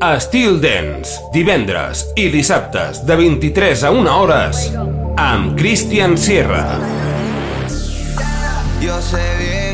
A Dance, divendres i dissabtes de 23 a 1 hores amb Christian Sierra. Yo sé bien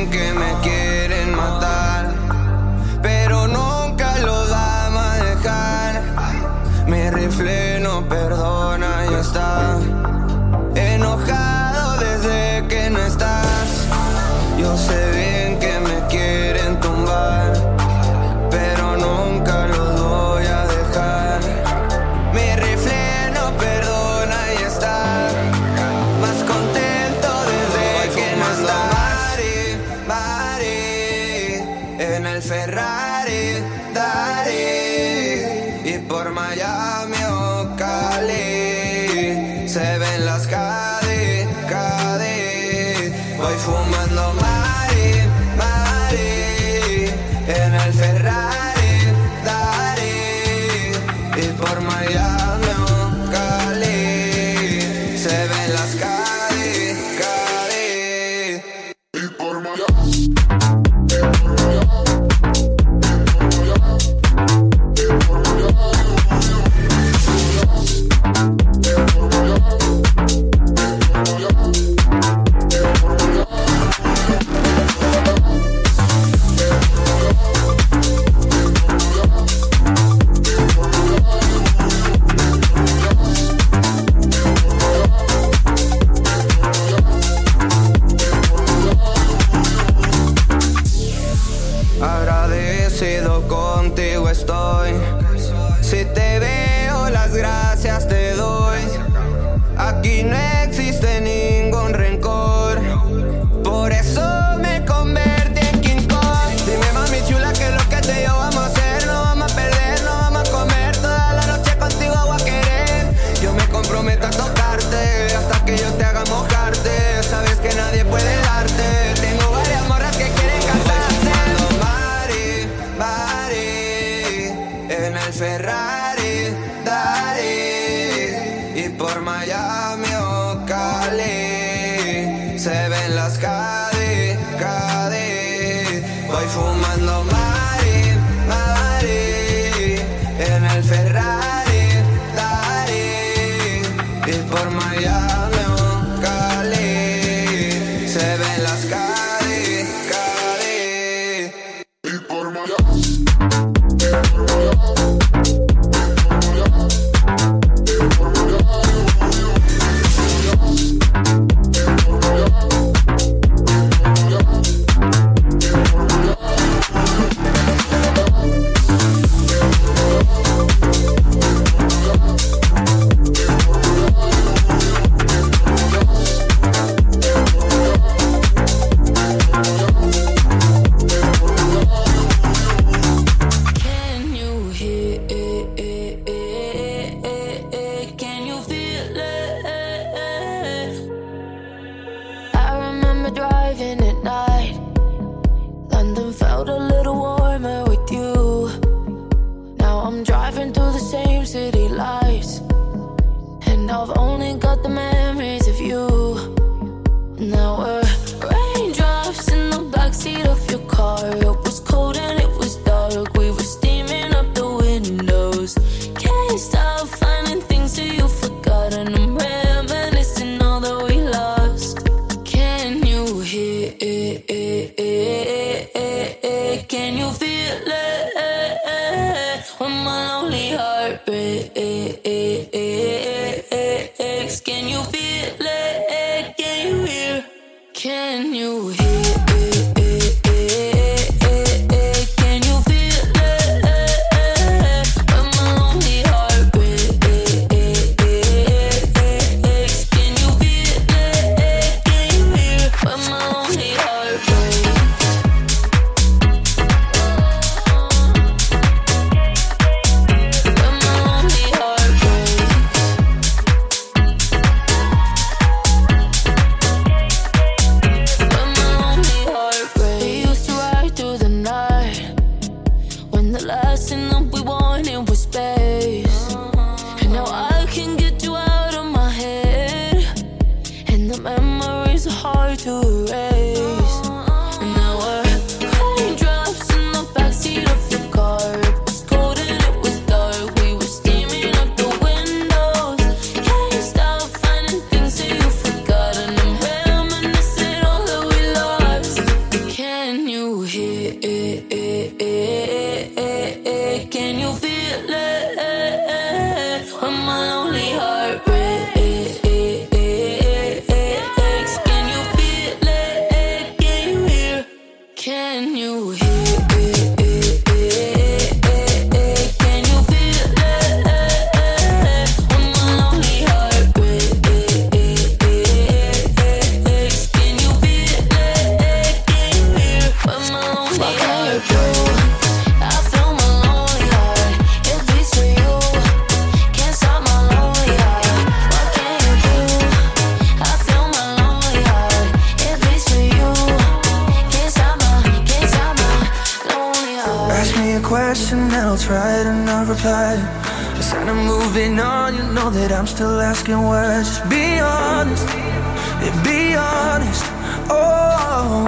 asking words. Just be honest, yeah, be honest. Oh,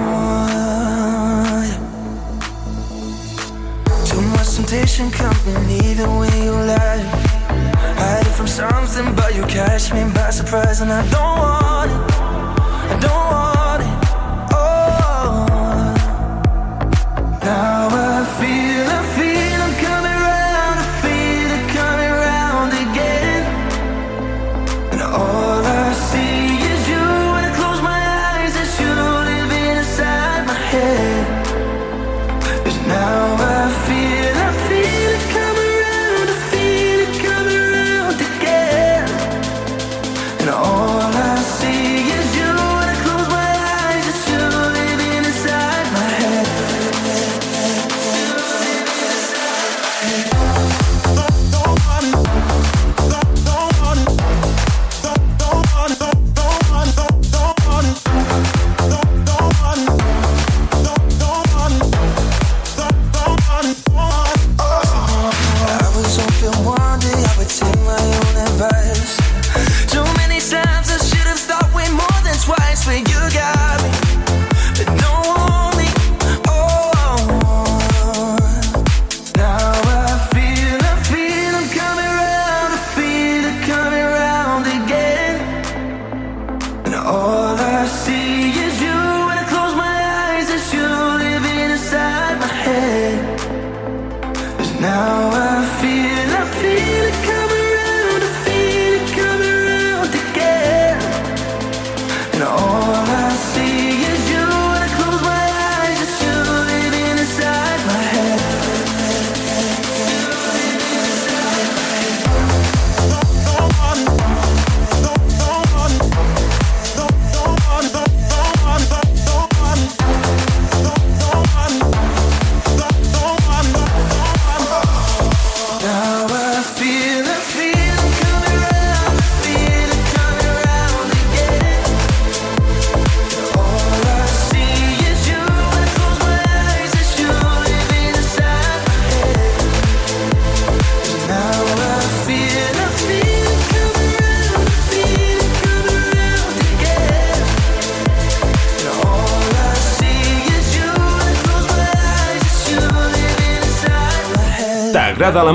yeah. too much temptation coming either way you lie. Hide it from something, but you catch me by surprise, and I don't want.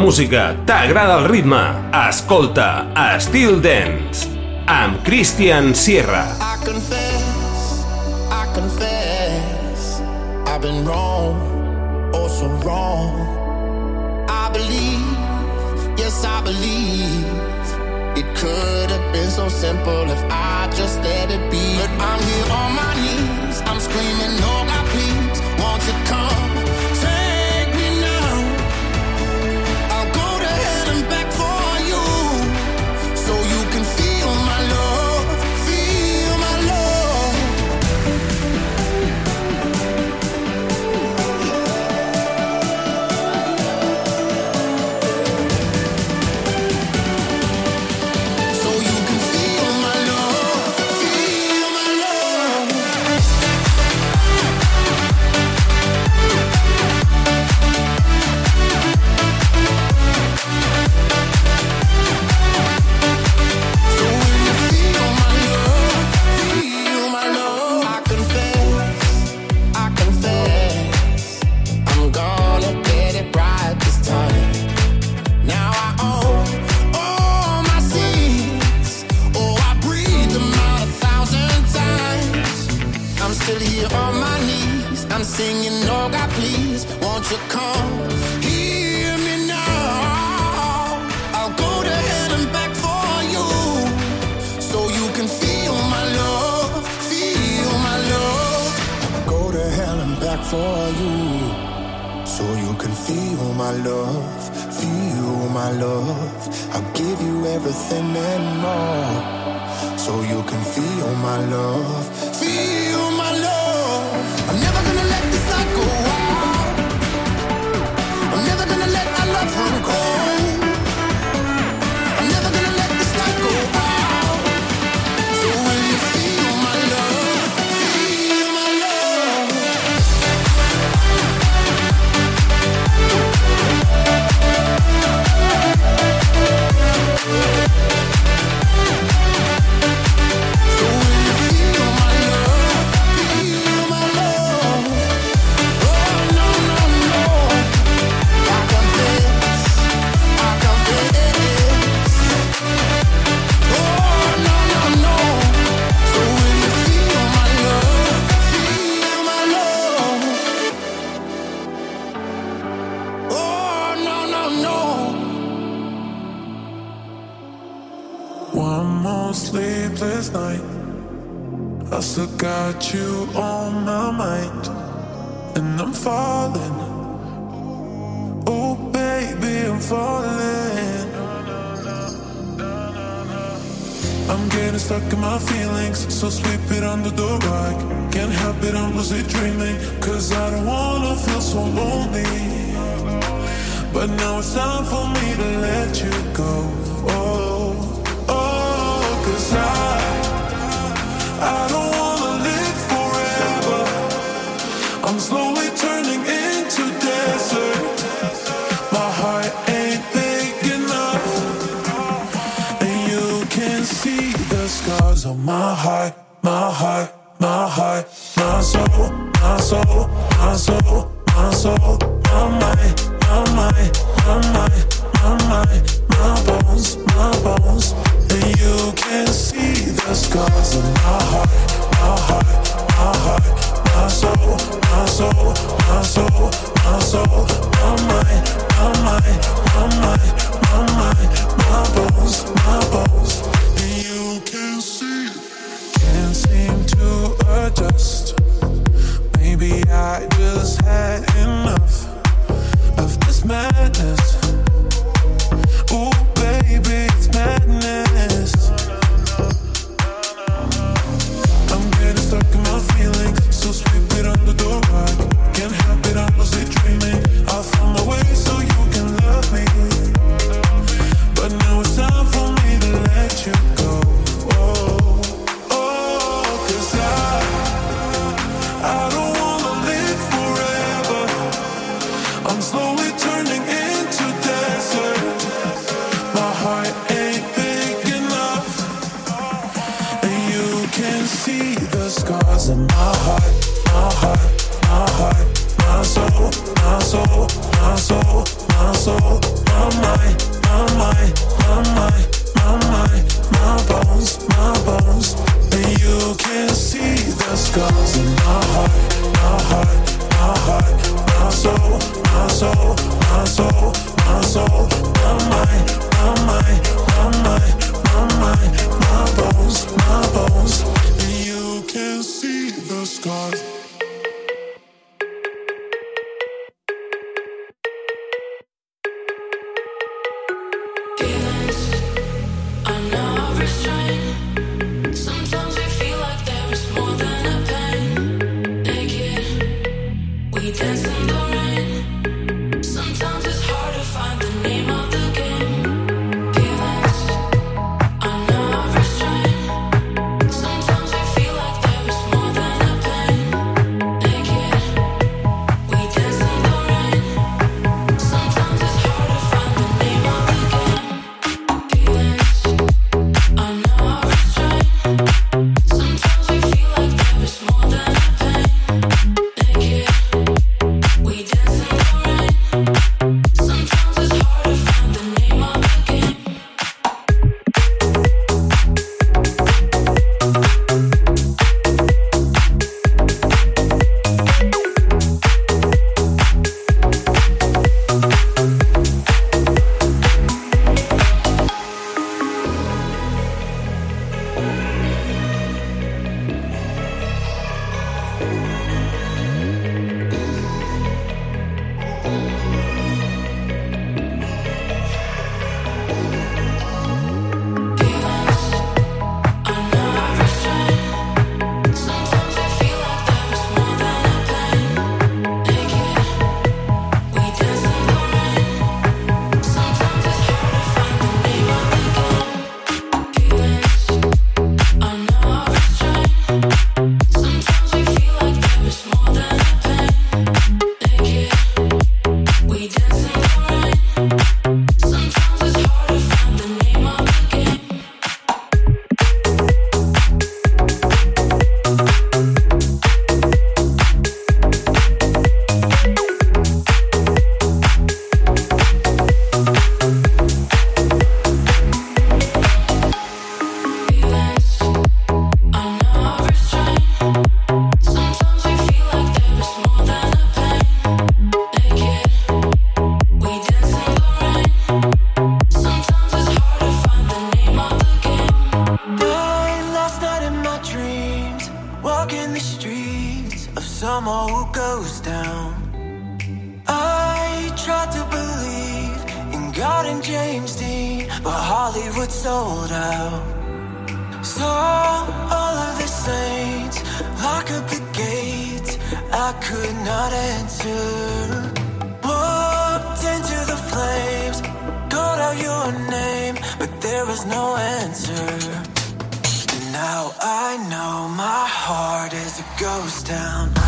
música, t'agrada el ritme, escolta Steel Dance amb Christian Sierra. you on my mind, and I'm falling. Oh, baby, I'm falling. I'm getting stuck in my feelings, so sweep it under the rug. Can't help it, I'm lucid dreaming, cause I don't wanna feel so lonely. But now it's time for me to let you go. my heart, my heart. I could not answer. Walked into the flames, called out your name, but there was no answer. And now I know my heart is a ghost town.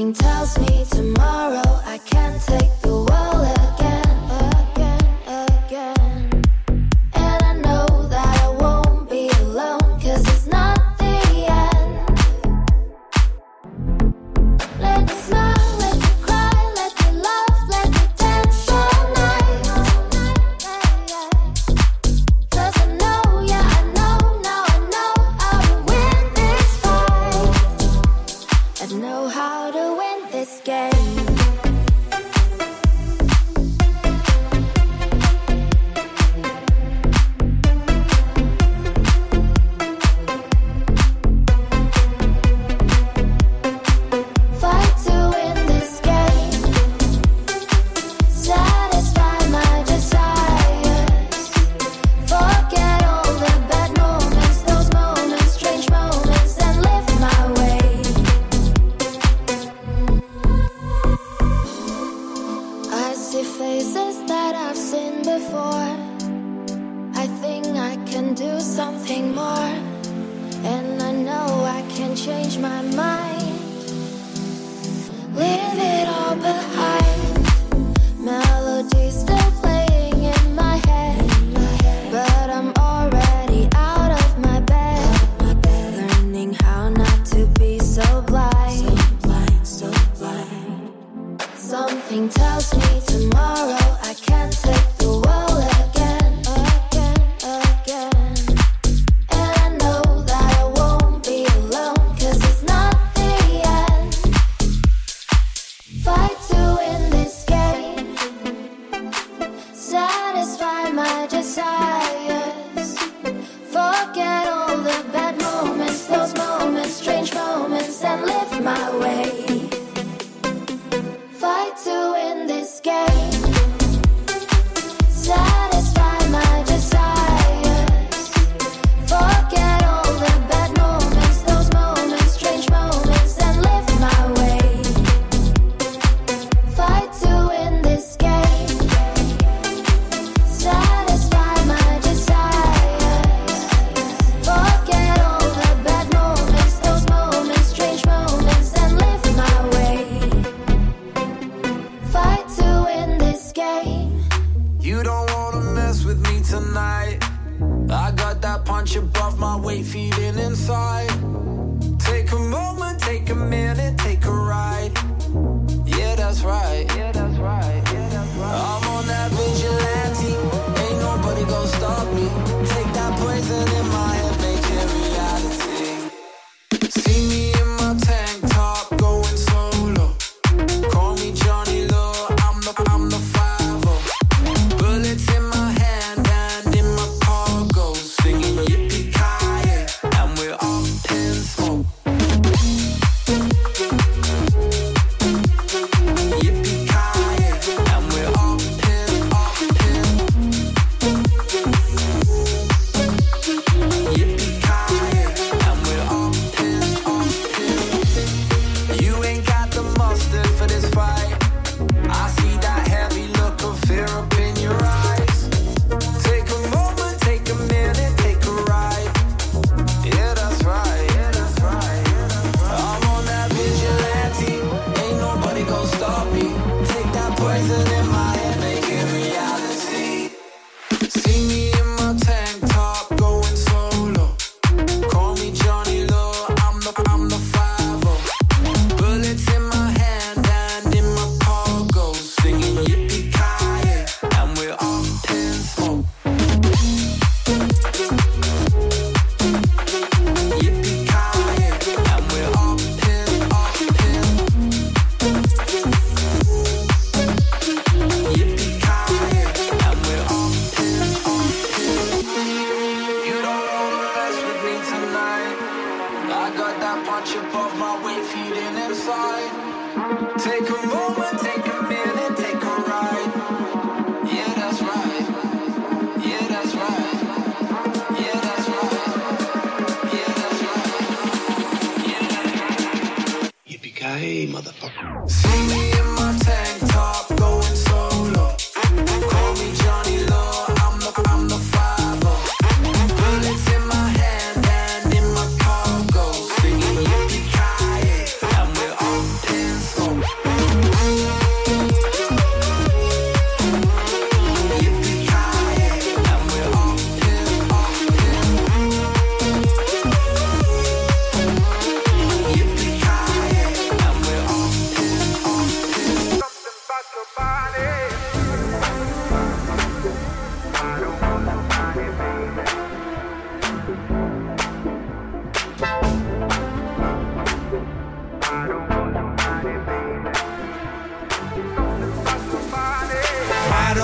Something tells me tomorrow I can't take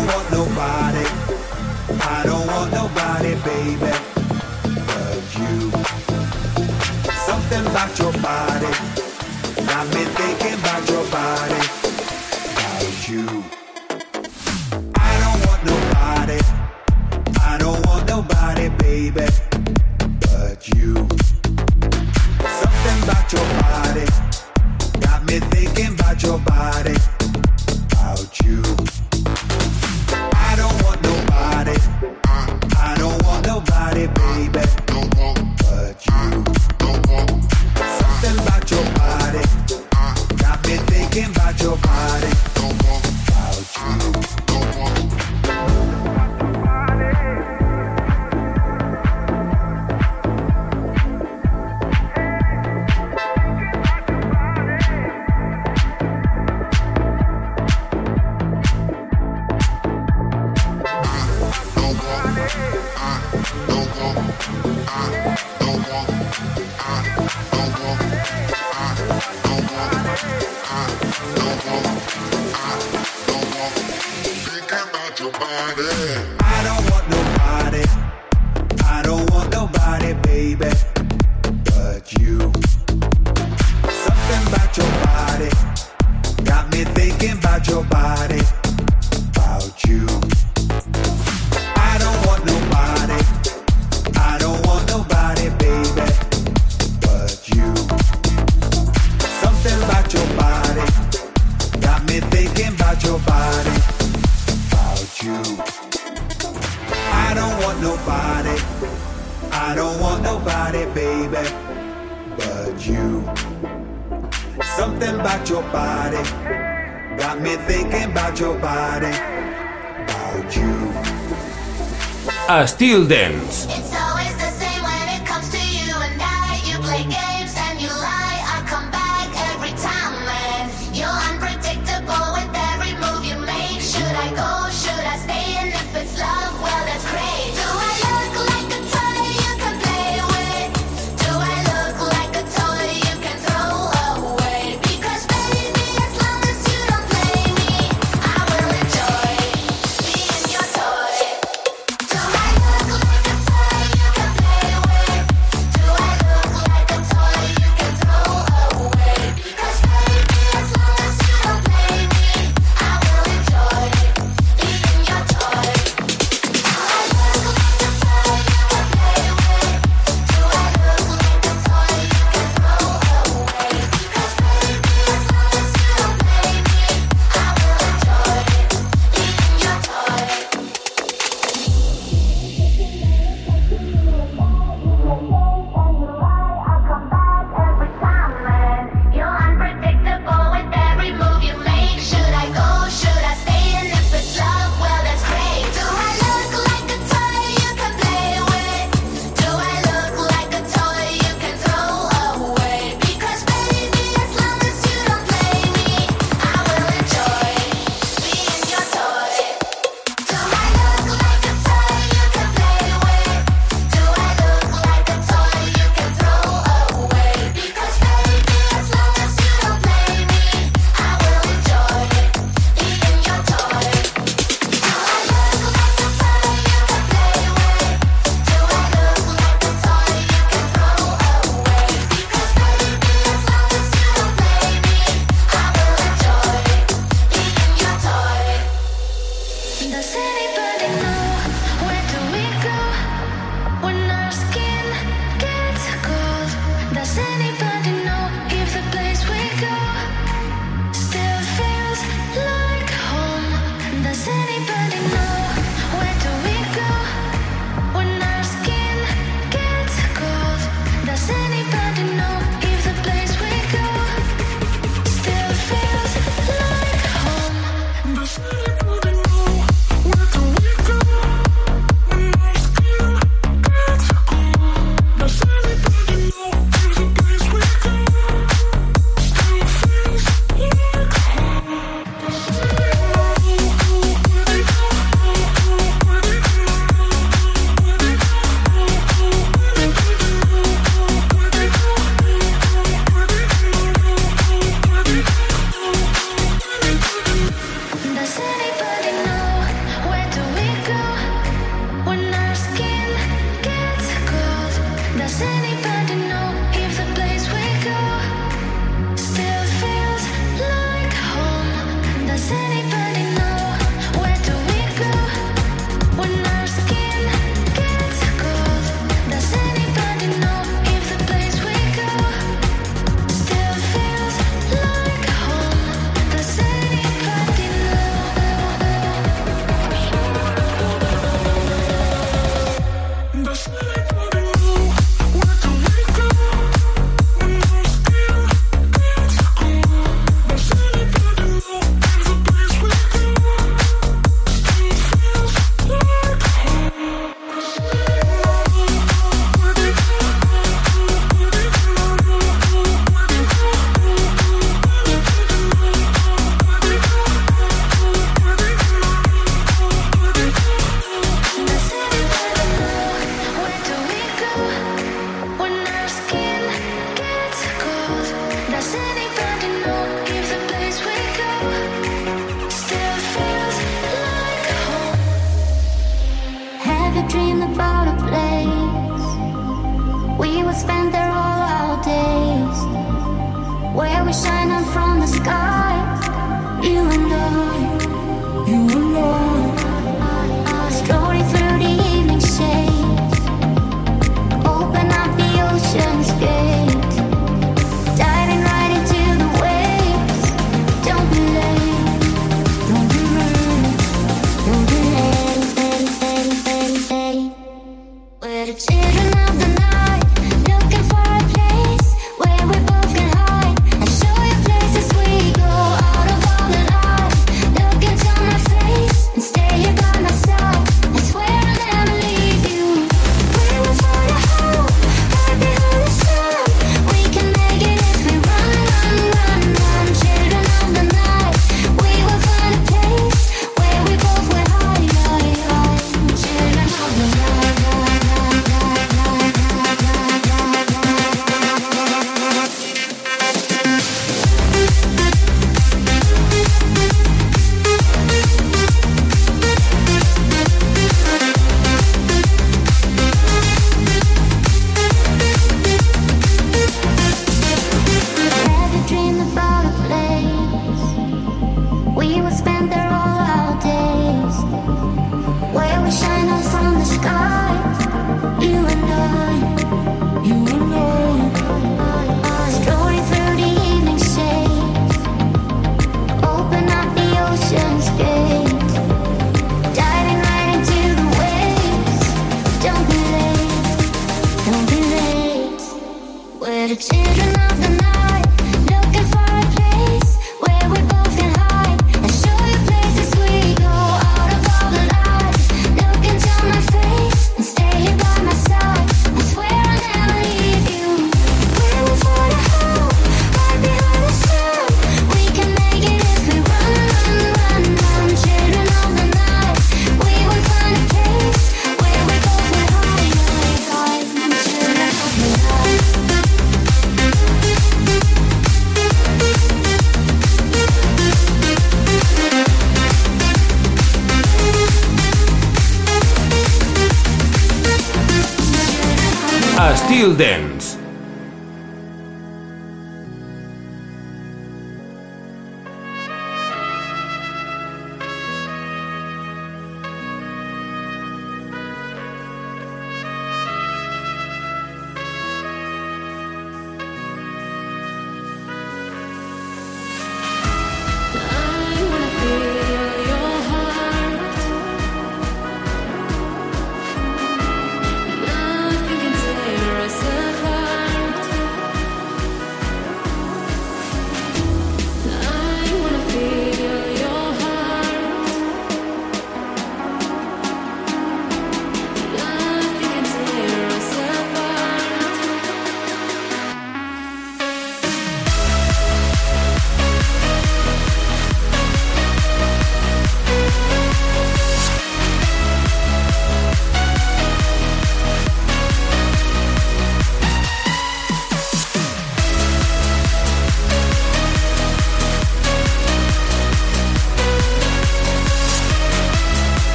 don't want nobody. I don't want nobody, baby, but you. Something about your body. I've been thinking about your body. I don't want nobody, baby, but you. Something about your body got me thinking about your body, about you. A still Dance. Let's go.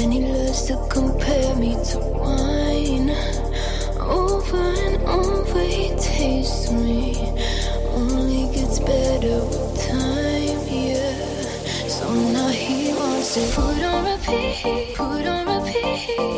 And he loves to compare me to wine. Over and over he tastes me. Only gets better with time, yeah. So now he wants it. Put on repeat, put on repeat.